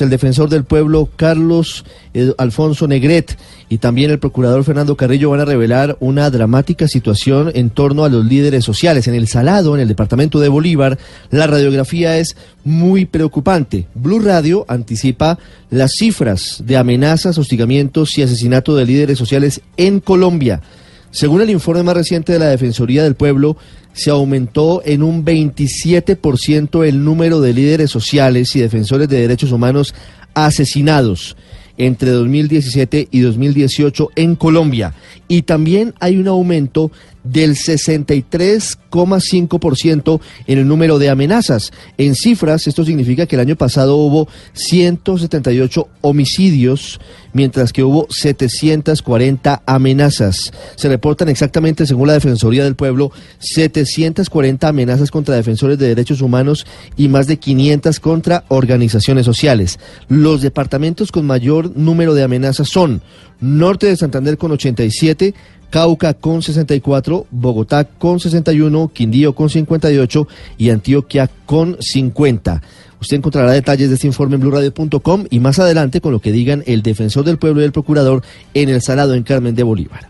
El defensor del pueblo Carlos eh, Alfonso Negret y también el procurador Fernando Carrillo van a revelar una dramática situación en torno a los líderes sociales. En el Salado, en el departamento de Bolívar, la radiografía es muy preocupante. Blue Radio anticipa las cifras de amenazas, hostigamientos y asesinato de líderes sociales en Colombia. Según el informe más reciente de la Defensoría del Pueblo, se aumentó en un 27% el número de líderes sociales y defensores de derechos humanos asesinados entre 2017 y 2018 en Colombia. Y también hay un aumento del 63,5% en el número de amenazas. En cifras, esto significa que el año pasado hubo 178 homicidios, mientras que hubo 740 amenazas. Se reportan exactamente, según la Defensoría del Pueblo, 740 amenazas contra defensores de derechos humanos y más de 500 contra organizaciones sociales. Los departamentos con número de amenazas son Norte de Santander con 87, Cauca con 64, Bogotá con 61, Quindío con 58 y Antioquia con 50. Usted encontrará detalles de este informe en blurradio.com y más adelante con lo que digan el defensor del pueblo y el procurador en el Salado en Carmen de Bolívar.